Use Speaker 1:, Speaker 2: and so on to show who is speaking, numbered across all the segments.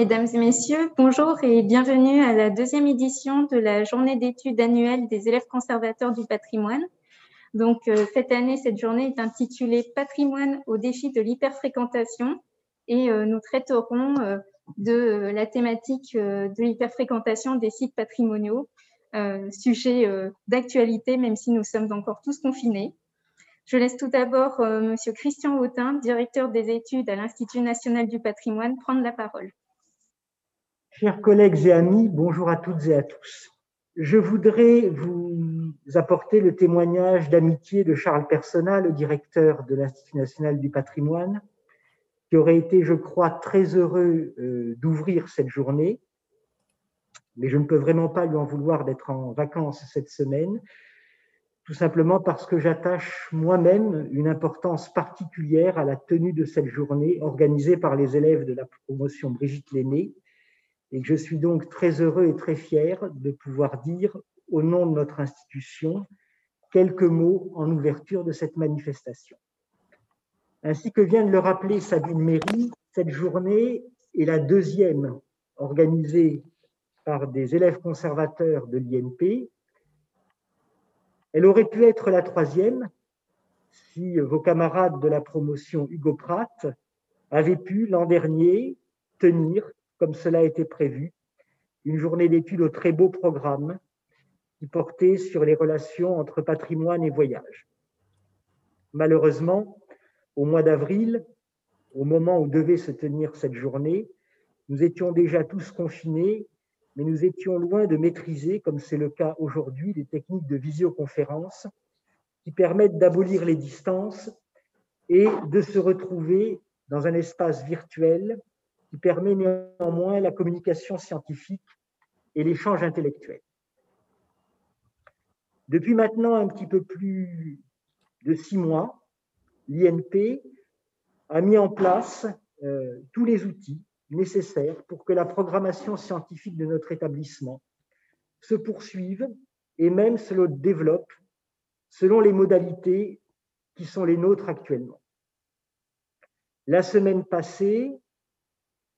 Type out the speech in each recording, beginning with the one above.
Speaker 1: mesdames et messieurs. Bonjour et bienvenue à la deuxième édition de la journée d'études annuelle des élèves conservateurs du patrimoine. Donc, euh, cette année, cette journée est intitulée Patrimoine au défi de l'hyperfréquentation et euh, nous traiterons euh, de la thématique de l'hyperfréquentation des sites patrimoniaux, sujet d'actualité, même si nous sommes encore tous confinés. Je laisse tout d'abord Monsieur Christian Autin, directeur des études à l'Institut national du patrimoine, prendre la parole.
Speaker 2: Chers collègues et amis, bonjour à toutes et à tous. Je voudrais vous apporter le témoignage d'amitié de Charles Persona, le directeur de l'Institut national du patrimoine, qui aurait été, je crois, très heureux euh, d'ouvrir cette journée. Mais je ne peux vraiment pas lui en vouloir d'être en vacances cette semaine, tout simplement parce que j'attache moi-même une importance particulière à la tenue de cette journée organisée par les élèves de la promotion Brigitte Lenné et que je suis donc très heureux et très fier de pouvoir dire au nom de notre institution quelques mots en ouverture de cette manifestation. Ainsi que vient de le rappeler Sabine Méry, cette journée est la deuxième organisée par des élèves conservateurs de l'INP. Elle aurait pu être la troisième si vos camarades de la promotion Hugo Pratt avaient pu l'an dernier tenir comme cela été prévu, une journée d'études au très beau programme qui portait sur les relations entre patrimoine et voyage. Malheureusement, au mois d'avril, au moment où devait se tenir cette journée, nous étions déjà tous confinés, mais nous étions loin de maîtriser, comme c'est le cas aujourd'hui, les techniques de visioconférence qui permettent d'abolir les distances et de se retrouver dans un espace virtuel qui permet néanmoins la communication scientifique et l'échange intellectuel. Depuis maintenant un petit peu plus de six mois, l'INP a mis en place euh, tous les outils nécessaires pour que la programmation scientifique de notre établissement se poursuive et même se développe selon les modalités qui sont les nôtres actuellement. La semaine passée,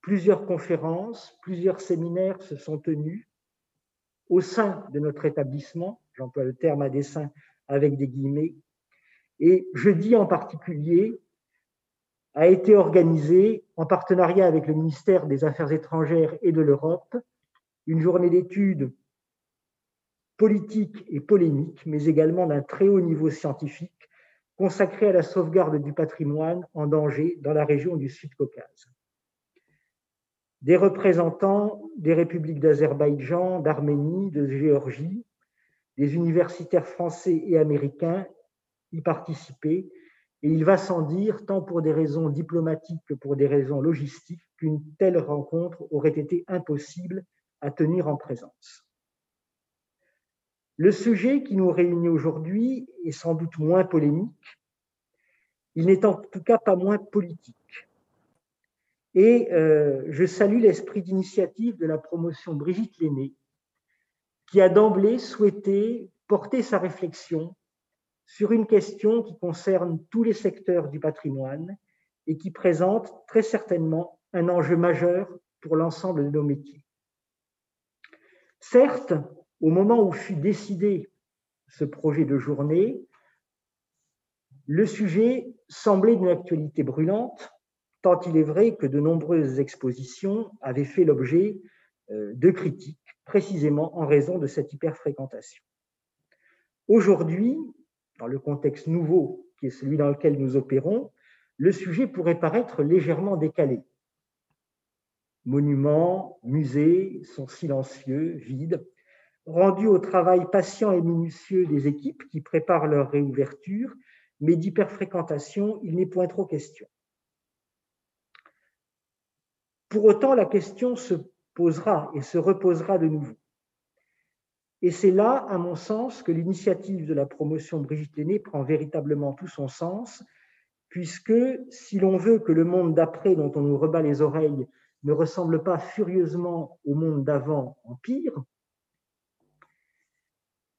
Speaker 2: Plusieurs conférences, plusieurs séminaires se sont tenus au sein de notre établissement, j'emploie le terme à dessein avec des guillemets, et jeudi en particulier a été organisé en partenariat avec le ministère des Affaires étrangères et de l'Europe une journée d'études politiques et polémiques, mais également d'un très haut niveau scientifique consacrée à la sauvegarde du patrimoine en danger dans la région du Sud-Caucase des représentants des républiques d'Azerbaïdjan, d'Arménie, de Géorgie, des universitaires français et américains y participaient. Et il va sans dire, tant pour des raisons diplomatiques que pour des raisons logistiques, qu'une telle rencontre aurait été impossible à tenir en présence. Le sujet qui nous réunit aujourd'hui est sans doute moins polémique, il n'est en tout cas pas moins politique. Et euh, je salue l'esprit d'initiative de la promotion Brigitte Lenné, qui a d'emblée souhaité porter sa réflexion sur une question qui concerne tous les secteurs du patrimoine et qui présente très certainement un enjeu majeur pour l'ensemble de nos métiers. Certes, au moment où fut décidé ce projet de journée, le sujet semblait d'une actualité brûlante tant il est vrai que de nombreuses expositions avaient fait l'objet euh, de critiques, précisément en raison de cette hyperfréquentation. Aujourd'hui, dans le contexte nouveau qui est celui dans lequel nous opérons, le sujet pourrait paraître légèrement décalé. Monuments, musées sont silencieux, vides, rendus au travail patient et minutieux des équipes qui préparent leur réouverture, mais d'hyperfréquentation, il n'est point trop question. Pour autant, la question se posera et se reposera de nouveau. Et c'est là, à mon sens, que l'initiative de la promotion Brigitte Lenné prend véritablement tout son sens, puisque si l'on veut que le monde d'après dont on nous rebat les oreilles ne ressemble pas furieusement au monde d'avant en pire,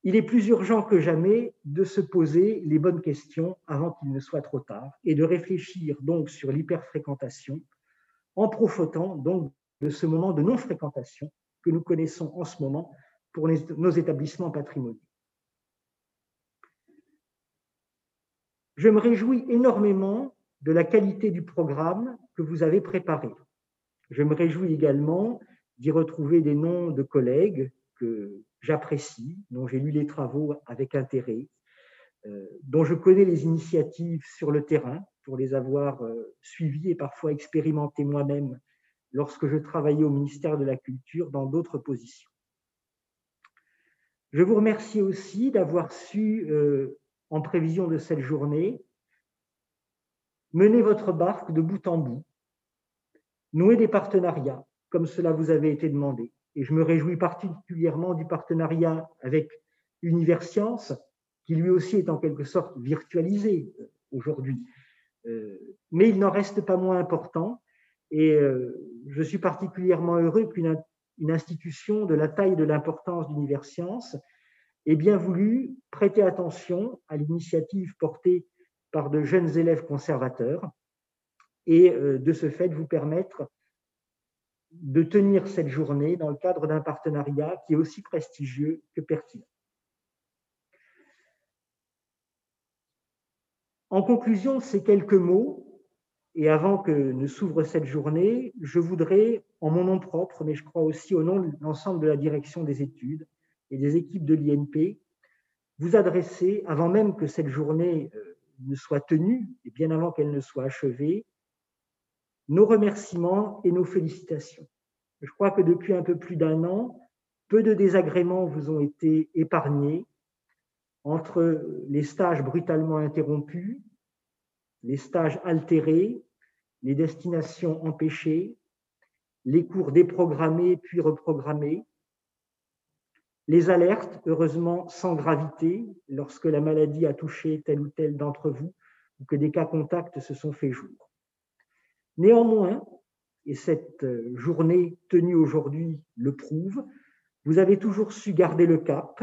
Speaker 2: il est plus urgent que jamais de se poser les bonnes questions avant qu'il ne soit trop tard et de réfléchir donc sur l'hyperfréquentation en profitant donc de ce moment de non-fréquentation que nous connaissons en ce moment pour nos établissements patrimoniaux. Je me réjouis énormément de la qualité du programme que vous avez préparé. Je me réjouis également d'y retrouver des noms de collègues que j'apprécie, dont j'ai lu les travaux avec intérêt, euh, dont je connais les initiatives sur le terrain pour les avoir euh, suivies et parfois expérimentées moi-même lorsque je travaillais au ministère de la Culture dans d'autres positions. Je vous remercie aussi d'avoir su, euh, en prévision de cette journée, mener votre barque de bout en bout, nouer des partenariats, comme cela vous avait été demandé. Et je me réjouis particulièrement du partenariat avec Universcience, qui lui aussi est en quelque sorte virtualisé euh, aujourd'hui. Euh, mais il n'en reste pas moins important. Et euh, je suis particulièrement heureux qu'une institution de la taille de l'importance d'Universcience ait bien voulu prêter attention à l'initiative portée par de jeunes élèves conservateurs et de ce fait vous permettre de tenir cette journée dans le cadre d'un partenariat qui est aussi prestigieux que pertinent. En conclusion ces quelques mots, et avant que ne s'ouvre cette journée, je voudrais, en mon nom propre, mais je crois aussi au nom de l'ensemble de la direction des études et des équipes de l'INP, vous adresser, avant même que cette journée euh, ne soit tenue, et bien avant qu'elle ne soit achevée, nos remerciements et nos félicitations. Je crois que depuis un peu plus d'un an, peu de désagréments vous ont été épargnés entre les stages brutalement interrompus, les stages altérés, les destinations empêchées, les cours déprogrammés puis reprogrammés, les alertes, heureusement sans gravité, lorsque la maladie a touché tel ou tel d'entre vous ou que des cas contacts se sont fait jour. Néanmoins, et cette journée tenue aujourd'hui le prouve, vous avez toujours su garder le cap,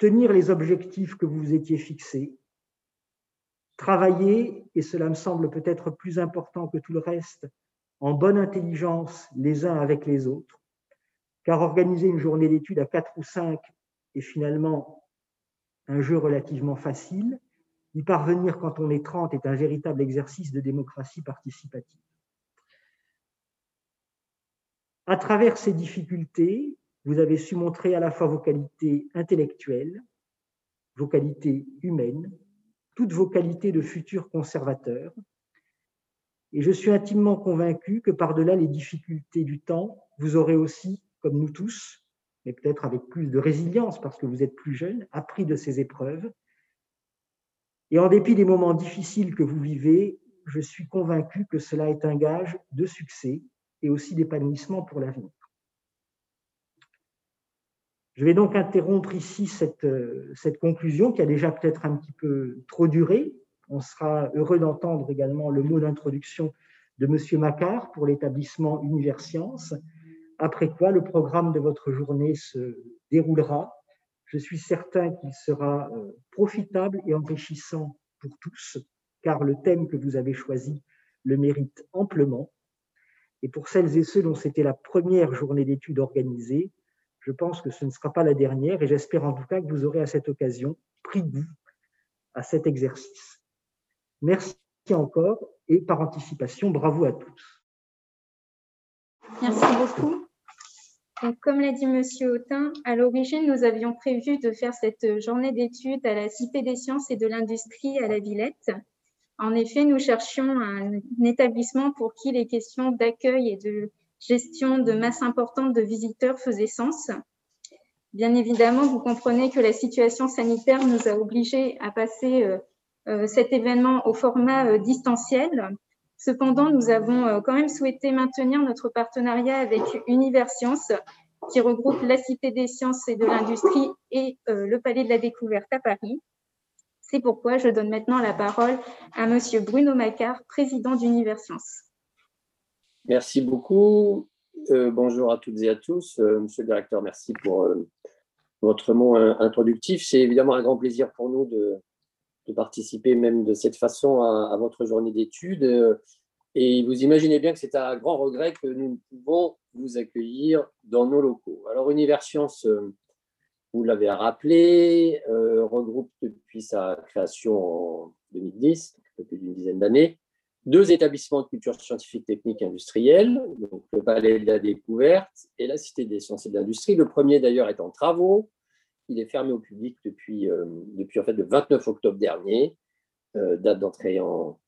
Speaker 2: tenir les objectifs que vous vous étiez fixés, travailler, et cela me semble peut-être plus important que tout le reste, en bonne intelligence les uns avec les autres, car organiser une journée d'études à quatre ou cinq est finalement un jeu relativement facile. Y parvenir quand on est 30 est un véritable exercice de démocratie participative. À travers ces difficultés, vous avez su montrer à la fois vos qualités intellectuelles, vos qualités humaines, toutes vos qualités de futurs conservateurs. Et je suis intimement convaincu que par-delà les difficultés du temps, vous aurez aussi, comme nous tous, mais peut-être avec plus de résilience parce que vous êtes plus jeune, appris de ces épreuves. Et en dépit des moments difficiles que vous vivez, je suis convaincu que cela est un gage de succès et aussi d'épanouissement pour l'avenir. Je vais donc interrompre ici cette, euh, cette conclusion qui a déjà peut-être un petit peu trop duré. On sera heureux d'entendre également le mot d'introduction de M. Macquart pour l'établissement Universcience, après quoi le programme de votre journée se déroulera. Je suis certain qu'il sera euh, profitable et enrichissant pour tous, car le thème que vous avez choisi le mérite amplement. Et pour celles et ceux dont c'était la première journée d'études organisée, je pense que ce ne sera pas la dernière et j'espère en tout cas que vous aurez à cette occasion pris goût à cet exercice. Merci encore et par anticipation, bravo à tous.
Speaker 1: Merci beaucoup. comme l'a dit Monsieur Autin, à l'origine, nous avions prévu de faire cette journée d'études à la Cité des sciences et de l'industrie à la Villette. En effet, nous cherchions un établissement pour qui les questions d'accueil et de gestion de masse importante de visiteurs faisait sens. Bien évidemment, vous comprenez que la situation sanitaire nous a obligés à passer euh, euh, cet événement au format euh, distanciel. Cependant, nous avons quand même souhaité maintenir notre partenariat avec Universcience, qui regroupe la Cité des sciences et de l'industrie et le Palais de la Découverte à Paris. C'est pourquoi je donne maintenant la parole à Monsieur Bruno Macquart, président d'Universcience.
Speaker 3: Merci beaucoup. Euh, bonjour à toutes et à tous. Euh, monsieur le directeur, merci pour euh, votre mot introductif. C'est évidemment un grand plaisir pour nous de, participer même de cette façon à, votre journée d'études. Et vous imaginez bien que c'est à grand regret que nous ne pouvons vous accueillir dans nos locaux. Alors, Univers Science, vous l'avez rappelé, regroupe depuis sa création en 2010, un peu plus d'une dizaine d'années, deux établissements de culture scientifique, technique industrielle, donc le Palais de la Découverte et la Cité des sciences et de l'industrie. Le premier d'ailleurs est en travaux. Il est fermé au public depuis, euh, depuis en fait, le 29 octobre dernier, date d'entrée en,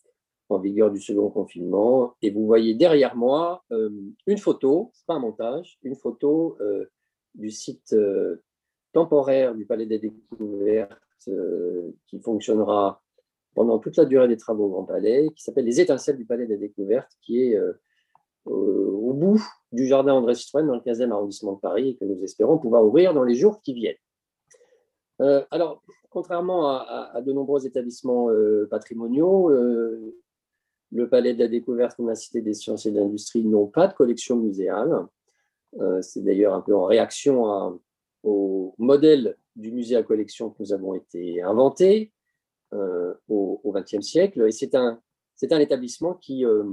Speaker 3: en vigueur du second confinement. Et vous voyez derrière moi euh, une photo, ce pas un montage, une photo euh, du site euh, temporaire du Palais des Découvertes qui fonctionnera pendant toute la durée des travaux au Grand Palais, qui s'appelle Les Étincelles du Palais des Découvertes, qui est au bout du jardin André Citroën dans le 15e arrondissement de Paris et que nous espérons pouvoir ouvrir dans les jours qui viennent. alors, contrairement à, de nombreux établissements patrimoniaux, le Palais de la Découverte la Cité des Sciences et de l'Industrie n'ont pas de collection muséale. Euh, c'est d'ailleurs un peu en réaction au modèle du musée à collection que nous avons été inventé euh, au XXe siècle. Et c'est un, un établissement qui euh,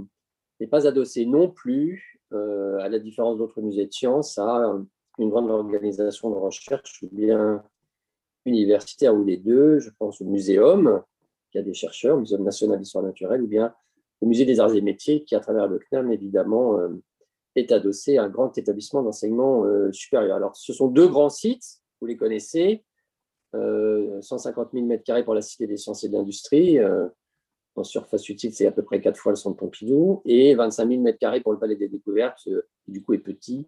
Speaker 3: n'est pas adossé non plus, à la différence d'autres musées de sciences, à une grande organisation de recherche ou bien universitaire ou les deux. Je pense au muséum, qui a des chercheurs, le Muséum national d'histoire naturelle, ou bien au Musée des Arts et Métiers, qui, à travers le CNAM, évidemment, euh, est adossé à un grand établissement d'enseignement euh, supérieur. Alors, ce sont deux grands sites, vous les connaissez, 150 000 m2 pour la Cité des sciences et de l'industrie, euh, en surface utile, c'est à peu près quatre fois le centre Pompidou, et 25 000 m2 pour le Palais des Découvertes, qui du coup est petit,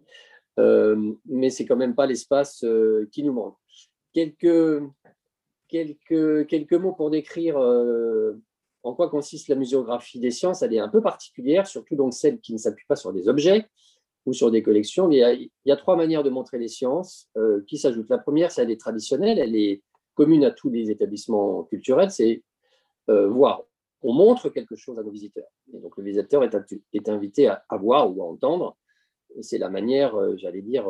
Speaker 3: mais c'est quand même pas l'espace qui nous manque. Quelques, quelques, quelques mots pour décrire en quoi consiste la muséographie des sciences. Elle est un peu particulière, surtout donc celle qui ne s'appuie pas sur des objets ou sur des collections. Il y a, trois manières de montrer les sciences euh, qui s'ajoutent. La première, c'est elle est traditionnelle, elle est commune à tous les établissements culturels, c'est euh, voir. On montre quelque chose à nos visiteurs. Et donc le visiteur est, invité à, voir ou à entendre. C'est la manière, euh, j'allais dire,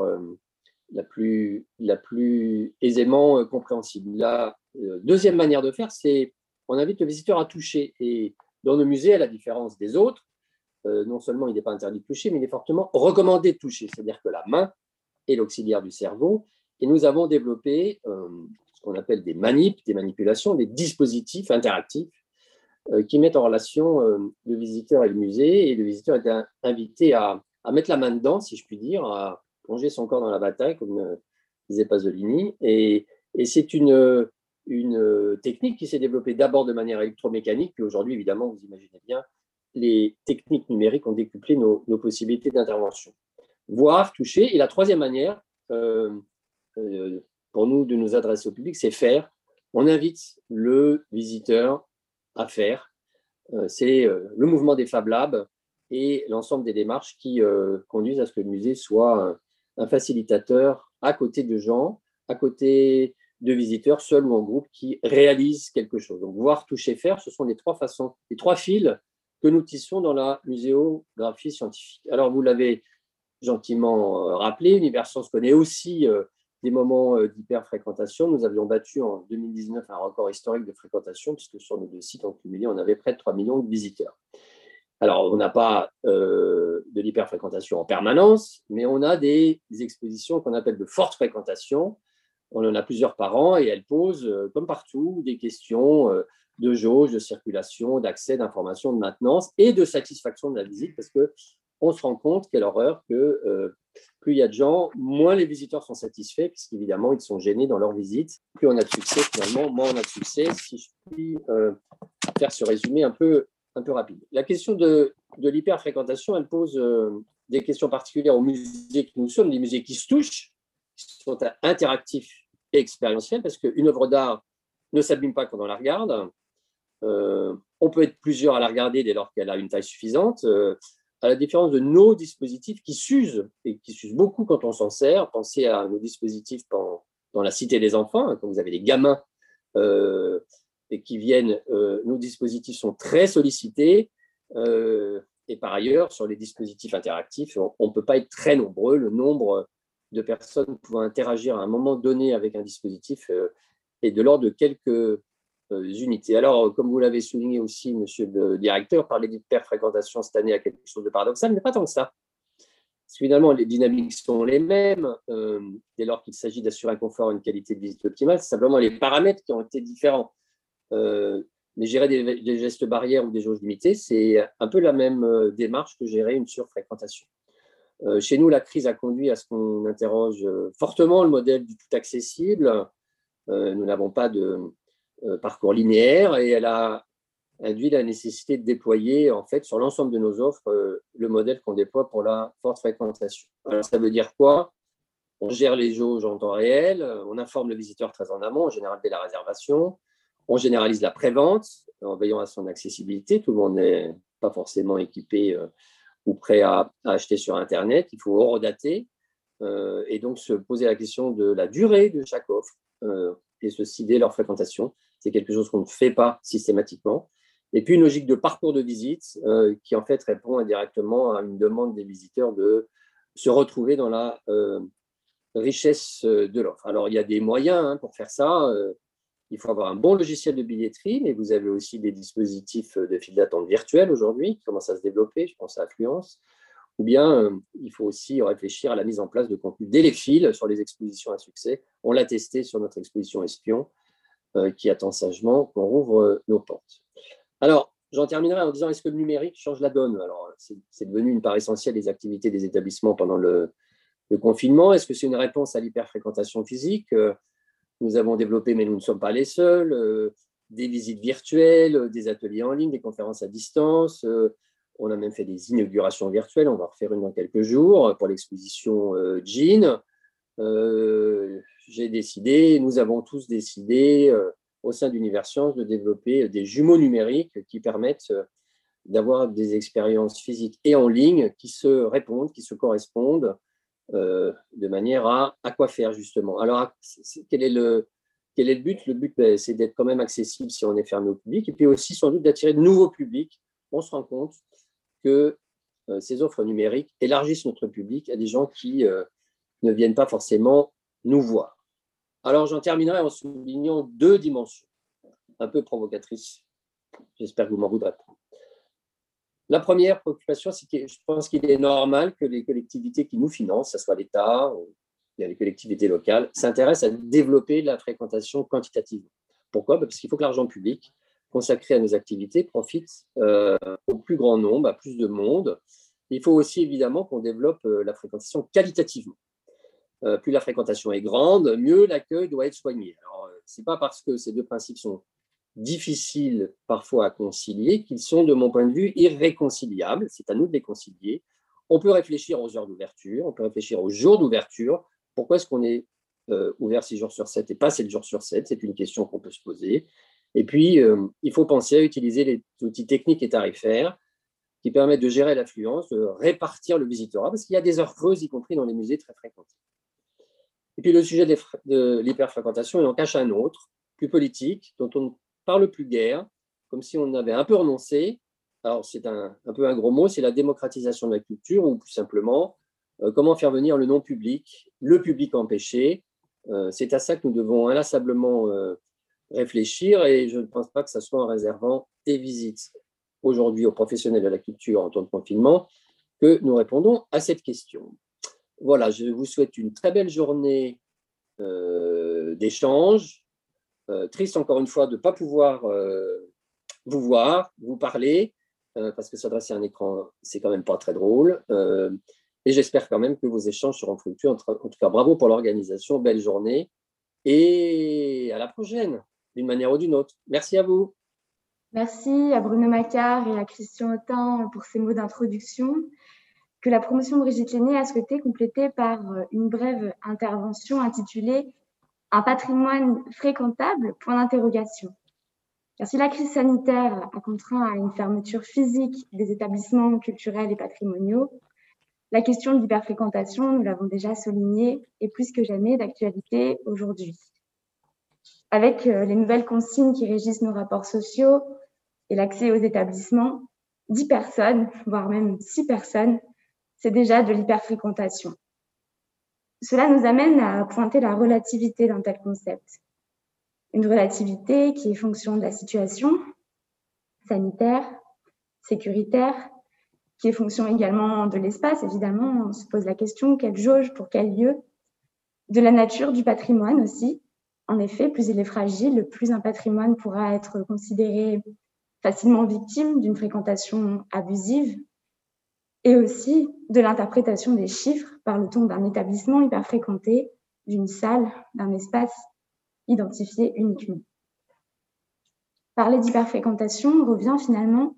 Speaker 3: la, plus, la plus aisément compréhensible. La deuxième manière de faire, c'est on invite le visiteur à toucher. Et dans nos musées, à la différence des autres, euh, non seulement il n'est pas interdit de toucher, mais il est fortement recommandé de toucher. C'est-à-dire que la main est l'auxiliaire du cerveau. Et nous avons développé euh, ce qu'on appelle des des manipulations, des dispositifs interactifs euh, qui mettent en relation le visiteur et le musée. Et le visiteur est invité à, mettre la main dedans, si je puis dire, à plonger son corps dans la bataille, comme disait Pasolini. Et, c'est une, une technique qui s'est développée d'abord de manière électromécanique, puis aujourd'hui, évidemment, vous imaginez bien, les techniques numériques ont décuplé nos, possibilités d'intervention. Voir, toucher. Et la troisième manière, euh, euh, pour nous, de nous adresser au public, c'est faire. On invite le visiteur à faire. c'est le mouvement des Fab Labs et l'ensemble des démarches qui conduisent à ce que le musée soit un facilitateur à côté de gens, à côté de visiteurs, seuls ou en groupe, qui réalisent quelque chose. Donc, voir, toucher, faire, ce sont les trois façons, les trois fils que nous tissons dans la muséographie scientifique. Alors, vous l'avez gentiment euh, rappelé, Univers Science connaît aussi euh, des moments euh, d'hyper-fréquentation. Nous avions battu en 2019 un record historique de fréquentation, puisque sur nos deux sites en cumulé, on avait près de 3 millions de visiteurs. Alors, on n'a pas de l'hyper-fréquentation en permanence, mais on a des expositions qu'on appelle de forte fréquentation, on en a plusieurs par an et elles posent, comme partout, des questions de jauge, de circulation, d'accès, d'information, de maintenance et de satisfaction de la visite parce que on se rend compte, quelle horreur, que euh, plus il y a de gens, moins les visiteurs sont satisfaits, puisqu'évidemment, ils sont gênés dans leur visite. Plus on a de succès, finalement, moins on a de succès, si je puis faire ce résumé un peu, un peu rapide. La question de, de l'hyperfréquentation, elle pose des questions particulières aux musées que nous sommes, des musées qui se touchent, qui sont interactifs expérientielle parce qu'une œuvre d'art ne s'abîme pas quand on la regarde. Euh, on peut être plusieurs à la regarder dès lors qu'elle a une taille suffisante, euh, à la différence de nos dispositifs qui s'usent et qui s'usent beaucoup quand on s'en sert. Pensez à nos dispositifs dans, la cité des enfants, hein, quand vous avez des gamins euh, et qui viennent, nos dispositifs sont très sollicités. et par ailleurs, sur les dispositifs interactifs, on ne peut pas être très nombreux. Le nombre de personnes pouvant interagir à un moment donné avec un dispositif est de l'ordre de quelques unités. Alors, comme vous l'avez souligné aussi, monsieur le directeur, parler d'hyperfréquentation cette année a quelque chose de paradoxal, mais pas tant que ça. finalement, les dynamiques sont les mêmes dès lors qu'il s'agit d'assurer un confort et une qualité de visite optimale. C'est simplement les paramètres qui ont été différents. mais gérer des, gestes barrières ou des jauges limitées, c'est un peu la même démarche que gérer une surfréquentation. Euh, chez nous, la crise a conduit à ce qu'on interroge euh, fortement le modèle du tout accessible. Euh, nous n'avons pas de parcours linéaire et elle a induit la nécessité de déployer en fait sur l'ensemble de nos offres le modèle qu'on déploie pour la forte fréquentation. Alors ça veut dire quoi? On gère les jauges en temps réel, on informe le visiteur très en amont, en général dès la réservation, on généralise la prévente en veillant à son accessibilité. Tout le monde n'est pas forcément équipé ou prêt à, acheter sur Internet. Il faut horodater euh, et donc se poser la question de la durée de chaque offre euh, et se cider leur fréquentation. C'est quelque chose qu'on ne fait pas systématiquement. Et puis une logique de parcours de visite euh, qui en fait répond indirectement à une demande des visiteurs de se retrouver dans la richesse de l'offre. Alors il y a des moyens hein, pour faire ça. Il faut avoir un bon logiciel de billetterie, mais vous avez aussi des dispositifs de file d'attente virtuelle aujourd'hui qui commencent à se développer, je pense à Affluence. Ou bien euh, il faut aussi réfléchir à la mise en place de contenu dès les fils sur les expositions à succès. On l'a testé sur notre exposition Espion, euh, qui attend sagement qu'on rouvre euh, nos portes. Alors, j'en terminerai en disant est-ce que le numérique change la donne? Alors, c'est devenu une part essentielle des activités des établissements pendant le, confinement. Est-ce que c'est une réponse à l'hyperfréquentation physique? Nous avons développé, mais nous ne sommes pas les seuls, euh, des visites virtuelles, euh, des ateliers en ligne, des conférences à distance. Euh, on a même fait des inaugurations virtuelles. On va en refaire une dans quelques jours pour l'exposition Jean. J'ai décidé, nous avons tous décidé au sein d'Univers Science de développer des jumeaux numériques qui permettent d'avoir des expériences physiques et en ligne qui se répondent, qui se correspondent euh, de manière à, à quoi faire justement. Alors, quel est le, quel est le but? Le but, ben, c'est d'être quand même accessible si on est fermé au public, et puis aussi sans doute d'attirer de nouveaux publics. On se rend compte que euh, ces offres numériques élargissent notre public à des gens qui euh, ne viennent pas forcément nous voir. Alors, j'en terminerai en soulignant deux dimensions, un peu provocatrices. J'espère que vous m'en voudrez pas. La première préoccupation, c'est que je pense qu'il est normal que les collectivités qui nous financent, que ce soit l'État ou les collectivités locales, s'intéressent à développer la fréquentation quantitative. Pourquoi? Parce qu'il faut que l'argent public consacré à nos activités profite euh, au plus grand nombre, à plus de monde. Il faut aussi évidemment qu'on développe euh, la fréquentation qualitativement. Euh, plus la fréquentation est grande, mieux l'accueil doit être soigné. Alors, ce n'est pas parce que ces deux principes sont difficiles parfois à concilier, qu'ils sont, de mon point de vue, irréconciliables. C'est à nous de les concilier. On peut réfléchir aux heures d'ouverture, on peut réfléchir aux jours d'ouverture. Pourquoi est-ce qu'on est, euh, ouvert 6 jours sur 7 et pas 7 jours sur 7 C'est une question qu'on peut se poser. Et puis, euh, il faut penser à utiliser les outils techniques et tarifaires qui permettent de gérer l'affluence, de répartir le visitorat, parce qu'il y a des heures creuses, y compris dans les musées très fréquentés. Et puis, le sujet de l'hyperfréquentation, il en cache un autre, plus politique, dont on parle plus guère, comme si on avait un peu renoncé. Alors, c'est un, peu un gros mot, c'est la démocratisation de la culture, ou plus simplement, euh, comment faire venir le non-public, le public empêché. Euh, c'est à ça que nous devons inlassablement euh, réfléchir, et je ne pense pas que ce soit en réservant des visites aujourd'hui aux professionnels de la culture en temps de confinement que nous répondons à cette question. Voilà, je vous souhaite une très belle journée d'échange, euh, triste encore une fois de ne pas pouvoir euh, vous voir, vous parler, euh, parce que s'adresser à un écran, c'est quand même pas très drôle. et j'espère quand même que vos échanges seront fructueux. En tout cas, bravo pour l'organisation, belle journée et à la prochaine, d'une manière ou d'une autre. Merci à vous.
Speaker 1: Merci à Bruno Macquart et à Christian Autain pour ces mots d'introduction que la promotion Brigitte Lenné a souhaité compléter par une brève intervention intitulée un patrimoine fréquentable Point d'interrogation. Car si la crise sanitaire a contraint à une fermeture physique des établissements culturels et patrimoniaux, la question de l'hyperfréquentation, nous l'avons déjà souligné, est plus que jamais d'actualité aujourd'hui. Avec euh, les nouvelles consignes qui régissent nos rapports sociaux et l'accès aux établissements, 10 personnes, voire même 6 personnes, c'est déjà de l'hyperfréquentation. Cela nous amène à pointer la relativité d'un tel concept. Une relativité qui est fonction de la situation sanitaire, sécuritaire, qui est fonction également de l'espace, évidemment. On se pose la question, quelle jauge pour quel lieu? De la nature du patrimoine aussi. En effet, plus il est fragile, plus un patrimoine pourra être considéré facilement victime d'une fréquentation abusive et aussi de l'interprétation des chiffres par le ton d'un établissement hyper fréquenté, d'une salle, d'un espace identifié uniquement. Parler d'hyperfréquentation revient finalement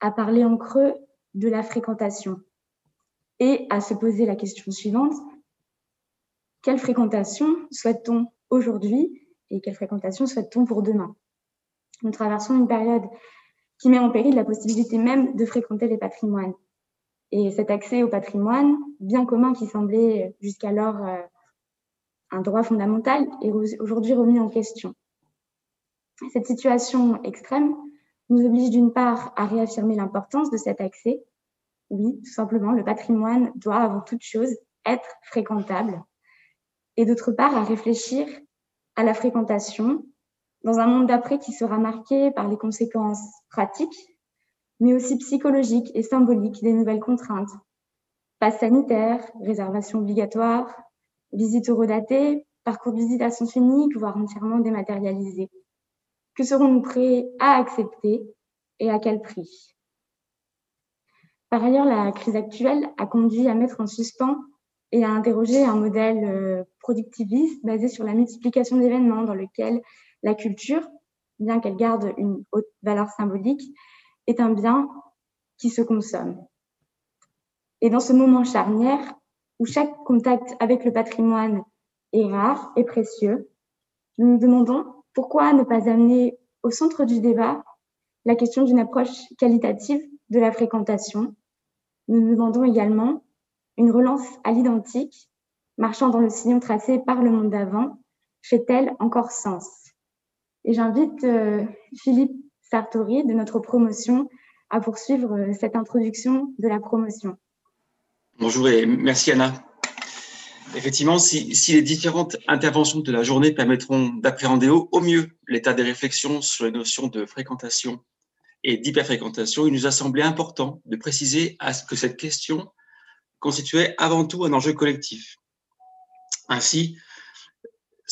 Speaker 1: à parler en creux de la fréquentation et à se poser la question suivante, quelle fréquentation souhaite-t-on aujourd'hui et quelle fréquentation souhaite-t-on pour demain? Nous traversons une période qui met en péril la possibilité même de fréquenter les patrimoines. Et cet accès au patrimoine, bien commun qui semblait jusqu'alors euh, un droit fondamental, est aujourd'hui remis en question. Cette situation extrême nous oblige d'une part à réaffirmer l'importance de cet accès. Oui, tout simplement, le patrimoine doit avant toute chose être fréquentable. Et d'autre part, à réfléchir à la fréquentation dans un monde d'après qui sera marqué par les conséquences pratiques, mais aussi psychologiques et symboliques des nouvelles contraintes. Passe sanitaire, réservation obligatoire, visite eurodatée, parcours de visite à sens unique, voire entièrement dématérialisé. Que serons-nous prêts à accepter et à quel prix? Par ailleurs, la crise actuelle a conduit à mettre en suspens et à interroger un modèle euh, productiviste basé sur la multiplication d'événements dans lequel la culture, bien qu'elle garde une haute valeur symbolique, est un bien qui se consomme. Et dans ce moment charnière, où chaque contact avec le patrimoine est rare et précieux, nous nous demandons pourquoi ne pas amener au centre du débat la question d'une approche qualitative de la fréquentation. Nous nous demandons également une relance à l'identique, marchant dans le sillon tracé par le monde d'avant, fait-elle encore sens? Et j'invite euh, Philippe Sartori de notre promotion à poursuivre euh, cette introduction de la promotion.
Speaker 4: Bonjour et merci Anna. Effectivement, si, les différentes interventions de la journée permettront d'appréhender au, mieux l'état des réflexions sur les notions de fréquentation et d'hyperfréquentation, il nous a semblé important de préciser à ce que cette question constituait avant tout un enjeu collectif. Ainsi,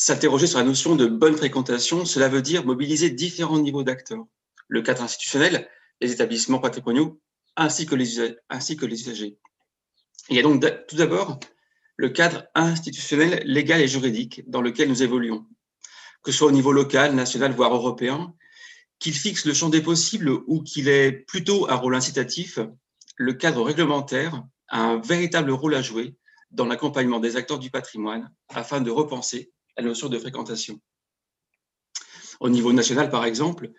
Speaker 4: S'interroger sur la notion de bonne fréquentation, cela veut dire mobiliser différents niveaux d'acteurs. Le cadre institutionnel, les établissements patrimoniaux, ainsi que les, que usagers. Il y a donc tout d'abord le cadre institutionnel, légal et juridique dans lequel nous évoluons, que ce soit au niveau local, national, voire européen, qu'il fixe le champ des possibles ou qu'il ait plutôt un rôle incitatif, le cadre réglementaire a un véritable rôle à jouer dans l'accompagnement des acteurs du patrimoine afin de repenser la notion de fréquentation. Au niveau national, par exemple,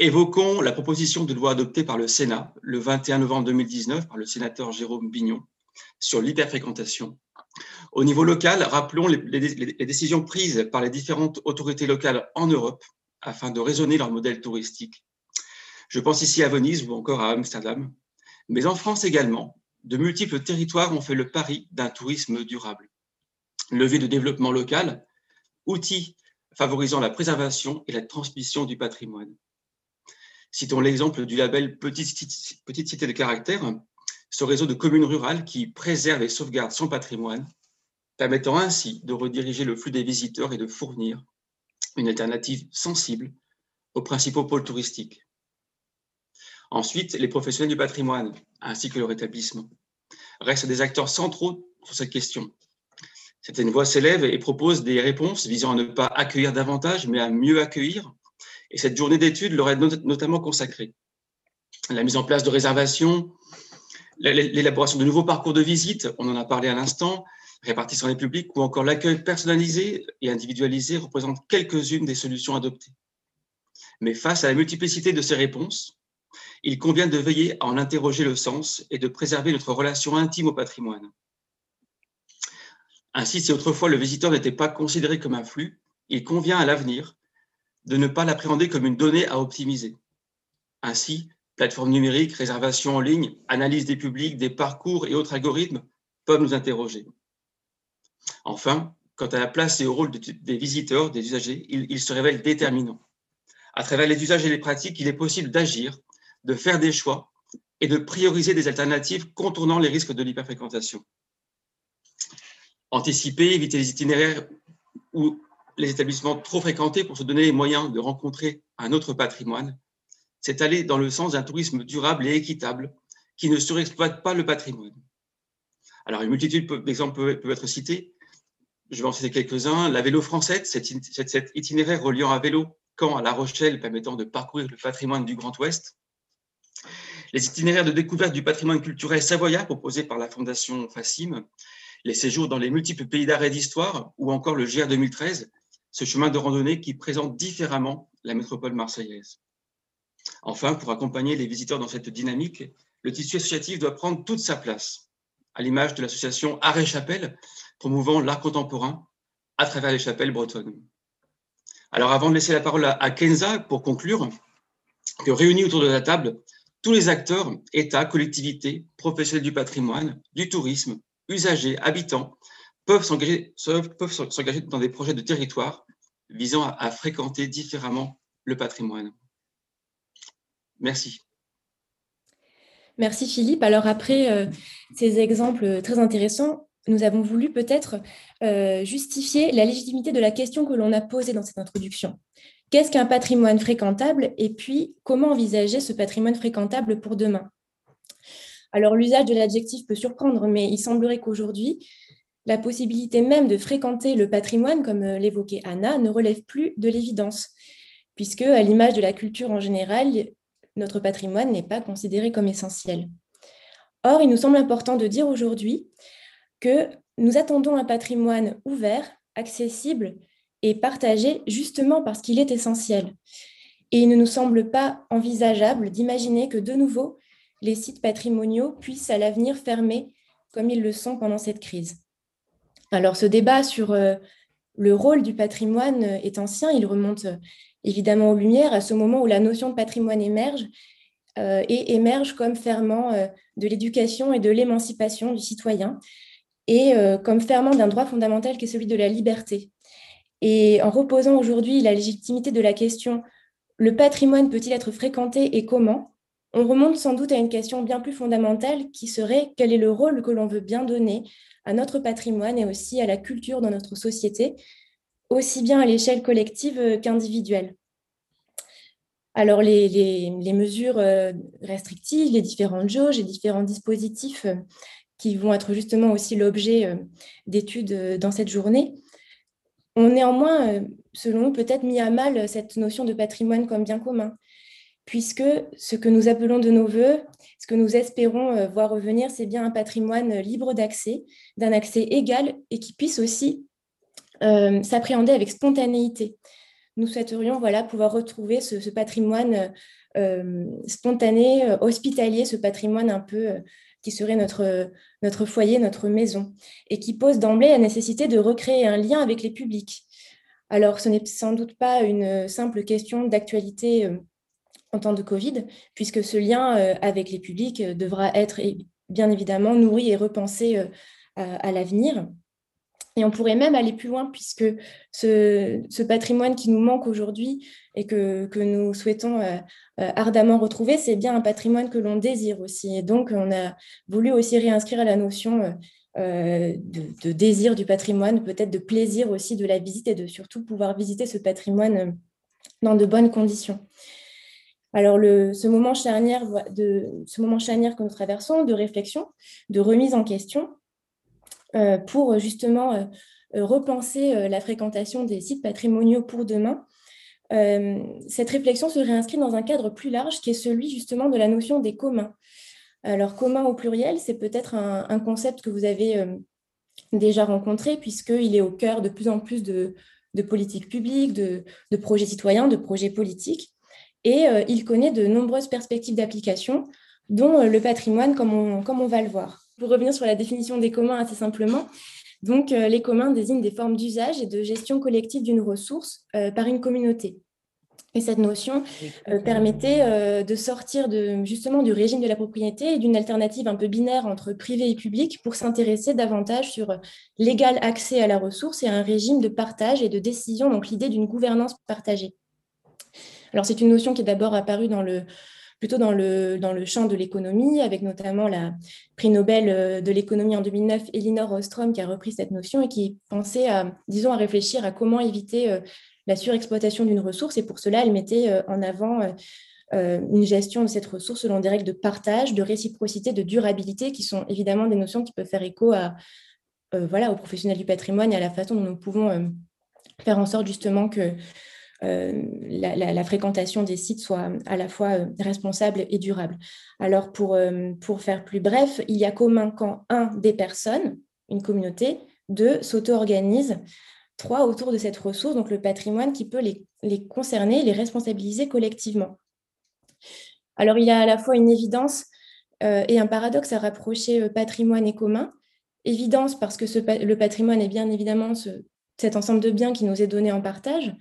Speaker 4: évoquons la proposition de loi adoptée par le Sénat le 21 novembre 2019 par le sénateur Jérôme Bignon sur l'hyperfréquentation. Au niveau local, rappelons les, décisions prises par les différentes autorités locales en Europe afin de raisonner leur modèle touristique. Je pense ici à Venise ou encore à Amsterdam, mais en France également, de multiples territoires ont fait le pari d'un tourisme durable. Levé de développement local, outils favorisant la préservation et la transmission du patrimoine. Citons l'exemple du label Petite, Cité de caractère, ce réseau de communes rurales qui préserve et sauvegarde son patrimoine, permettant ainsi de rediriger le flux des visiteurs et de fournir une alternative sensible aux principaux pôles touristiques. Ensuite, les professionnels du patrimoine, ainsi que leur établissement, restent des acteurs centraux sur cette question, Certaines voix s'élèvent et proposent des réponses visant à ne pas accueillir davantage, mais à mieux accueillir. Et cette journée d'études leur est notamment consacrée. La mise en place de réservations, l'élaboration de nouveaux parcours de visite, on en a parlé à l'instant, répartition des publics ou encore l'accueil personnalisé et individualisé représentent quelques-unes des solutions adoptées. Mais face à la multiplicité de ces réponses, il convient de veiller à en interroger le sens et de préserver notre relation intime au patrimoine. Ainsi, si autrefois le visiteur n'était pas considéré comme un flux, il convient à l'avenir de ne pas l'appréhender comme une donnée à optimiser. Ainsi, plateformes numériques, réservation en ligne, analyse des publics, des parcours et autres algorithmes peuvent nous interroger. Enfin, quant à la place et au rôle des visiteurs, des usagers, il, se révèle déterminant. À travers les usages et les pratiques, il est possible d'agir, de faire des choix et de prioriser des alternatives contournant les risques de l'hyperfréquentation. Anticiper, éviter les itinéraires ou les établissements trop fréquentés pour se donner les moyens de rencontrer un autre patrimoine, c'est aller dans le sens d'un tourisme durable et équitable qui ne surexploite pas le patrimoine. Alors, une multitude d'exemples peuvent être cités, je vais en citer quelques-uns. La vélo française, cet, itinéraire reliant à vélo Caen à La Rochelle permettant de parcourir le patrimoine du Grand Ouest. Les itinéraires de découverte du patrimoine culturel savoyard proposés par la Fondation FACIM. Les séjours dans les multiples pays d'arrêt d'histoire ou encore le GR 2013, ce chemin de randonnée qui présente différemment la métropole marseillaise. Enfin, pour accompagner les visiteurs dans cette dynamique, le tissu associatif doit prendre toute sa place, à l'image de l'association Arrêt Chapelle, promouvant l'art contemporain à travers les chapelles bretonnes. Alors avant de laisser la parole à Kenza pour conclure, que réunis autour de la table, tous les acteurs, États, collectivités, professionnels du patrimoine, du tourisme, usagers, habitants, peuvent s'engager dans des projets de territoire visant à, fréquenter différemment le patrimoine. Merci.
Speaker 5: Merci Philippe. Alors après euh, ces exemples très intéressants, nous avons voulu peut-être euh, justifier la légitimité de la question que l'on a posée dans cette introduction. Qu'est-ce qu'un patrimoine fréquentable et puis comment envisager ce patrimoine fréquentable pour demain? Alors l'usage de l'adjectif peut surprendre, mais il semblerait qu'aujourd'hui, la possibilité même de fréquenter le patrimoine, comme euh, l'évoquait Anna, ne relève plus de l'évidence, puisque à l'image de la culture en général, notre patrimoine n'est pas considéré comme essentiel. Or, il nous semble important de dire aujourd'hui que nous attendons un patrimoine ouvert, accessible et partagé justement parce qu'il est essentiel. Et il ne nous semble pas envisageable d'imaginer que de nouveau, les sites patrimoniaux puissent à l'avenir fermer comme ils le sont pendant cette crise. Alors ce débat sur euh, le rôle du patrimoine est ancien, il remonte euh, évidemment aux Lumières, à ce moment où la notion de patrimoine émerge euh, et émerge comme ferment de l'éducation et de l'émancipation du citoyen et euh, comme ferment d'un droit fondamental qui est celui de la liberté. Et en reposant aujourd'hui la légitimité de la question le patrimoine peut-il être fréquenté et comment on remonte sans doute à une question bien plus fondamentale qui serait quel est le rôle que l'on veut bien donner à notre patrimoine et aussi à la culture dans notre société, aussi bien à l'échelle collective qu'individuelle? Alors les, mesures euh, restrictives, les différentes jauges, les différents dispositifs qui vont être justement aussi l'objet euh, d'études euh, dans cette journée, ont néanmoins, euh, selon nous, peut-être mis à mal cette notion de patrimoine comme bien commun, puisque ce que nous appelons de nos voeux, ce que nous espérons voir revenir, c'est bien un patrimoine libre d'accès, d'un accès égal et qui puisse aussi s'appréhender avec spontanéité. Nous souhaiterions voilà, pouvoir retrouver ce, patrimoine spontané, hospitalier, ce patrimoine un peu qui serait notre, notre foyer, notre maison, et qui pose d'emblée la nécessité de recréer un lien avec les publics. Alors, ce n'est sans doute pas une simple question d'actualité euh, en temps de Covid, puisque ce lien euh, avec les publics euh, devra être bien évidemment nourri et repensé à l'avenir. Et on pourrait même aller plus loin, puisque ce, patrimoine qui nous manque aujourd'hui et que, nous souhaitons euh, euh, ardemment retrouver, c'est bien un patrimoine que l'on désire aussi. Et donc, on a voulu aussi réinscrire la notion euh, de, désir du patrimoine, peut-être de plaisir aussi de la visite et de surtout pouvoir visiter ce patrimoine dans de bonnes conditions. Alors, le, ce, moment charnière de, ce moment charnière que nous traversons, de réflexion, de remise en question, euh, pour justement euh, euh, repenser la fréquentation des sites patrimoniaux pour demain. cette réflexion se réinscrit dans un cadre plus large qui est celui justement de la notion des communs. Alors, commun au pluriel, c'est peut-être un, concept que vous avez déjà rencontré, puisqu'il est au cœur de plus en plus de, politiques publiques, de, projets citoyens, de projets politiques. Et il connaît de nombreuses perspectives d'application, dont le patrimoine, comme on va le voir. Pour revenir sur la définition des communs assez simplement, donc euh, les communs désignent des formes d'usage et de gestion collective d'une ressource euh, par une communauté. Et cette notion euh, permettait euh, de sortir justement du régime de la propriété et d'une alternative un peu binaire entre privé et public pour s'intéresser davantage sur l'égal accès à la ressource et un régime de partage et de décision, donc l'idée d'une gouvernance partagée. Alors c'est une notion qui est d'abord apparue plutôt dans le, champ de l'économie, avec notamment la prix Nobel euh, de l'économie en 2009, Elinor Ostrom, qui a repris cette notion et qui pensait à, disons, à réfléchir à comment éviter la surexploitation d'une ressource. Et pour cela, elle mettait euh, en avant euh, euh, une gestion de cette ressource selon des règles de partage, de réciprocité, de durabilité, qui sont évidemment des notions qui peuvent faire écho aux professionnels du patrimoine et à la façon dont nous pouvons faire en sorte justement que la, fréquentation des sites soit à la fois responsable et durable. Alors, pour, pour faire plus bref, il y a commun quand, un, des personnes, une communauté, deux, s'auto-organise trois autour de cette ressource, donc le patrimoine qui peut les, les concerner, les responsabiliser collectivement. Alors, il y a à la fois une évidence euh, et un paradoxe à rapprocher euh, patrimoine et commun. Évidence parce que le patrimoine est bien évidemment cet ensemble de biens qui nous est donné en partage.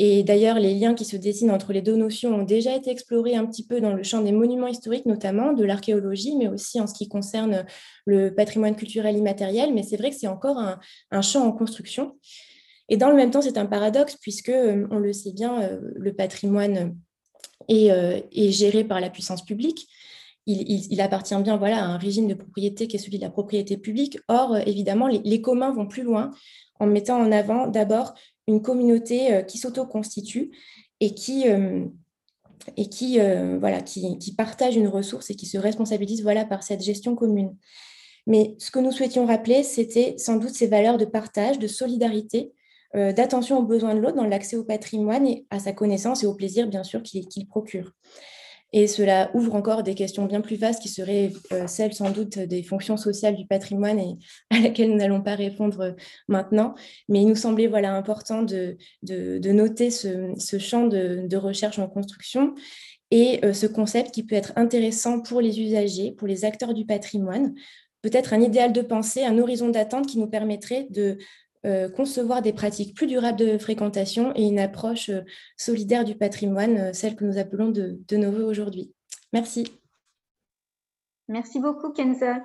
Speaker 5: Et d'ailleurs, les liens qui se dessinent entre les deux notions ont déjà été explorés un petit peu dans le champ des monuments historiques, notamment de l'archéologie, mais aussi en ce qui concerne le patrimoine culturel immatériel. Mais c'est vrai que c'est encore un, champ en construction. Et dans le même temps, c'est un paradoxe puisque, euh, on le sait bien, euh, le patrimoine euh, est, géré par la puissance publique. Il, appartient bien voilà, à un régime de propriété qui est celui de la propriété publique. Or, évidemment, les, communs vont plus loin en mettant en avant d'abord une communauté qui s'auto-constitue et qui, et qui, voilà, qui, partage une ressource et qui se responsabilise voilà, par cette gestion commune. Mais ce que nous souhaitions rappeler, c'était sans doute ces valeurs de partage, de solidarité, euh, d'attention aux besoins de l'autre dans l'accès au patrimoine et à sa connaissance et au plaisir, bien sûr, qu'il procure. Et cela ouvre encore des questions bien plus vastes qui seraient euh, celles sans doute des fonctions sociales du patrimoine et à laquelle nous n'allons pas répondre maintenant. Mais il nous semblait voilà, important de, de, noter ce, champ de, recherche en construction et euh, ce concept qui peut être intéressant pour les usagers, pour les acteurs du patrimoine, peut-être un idéal de pensée, un horizon d'attente qui nous permettrait de euh, concevoir des pratiques plus durables de fréquentation et une approche euh, solidaire du patrimoine, euh, celle que nous appelons de, de nos voeux aujourd'hui. Merci.
Speaker 1: Merci beaucoup, Kenza.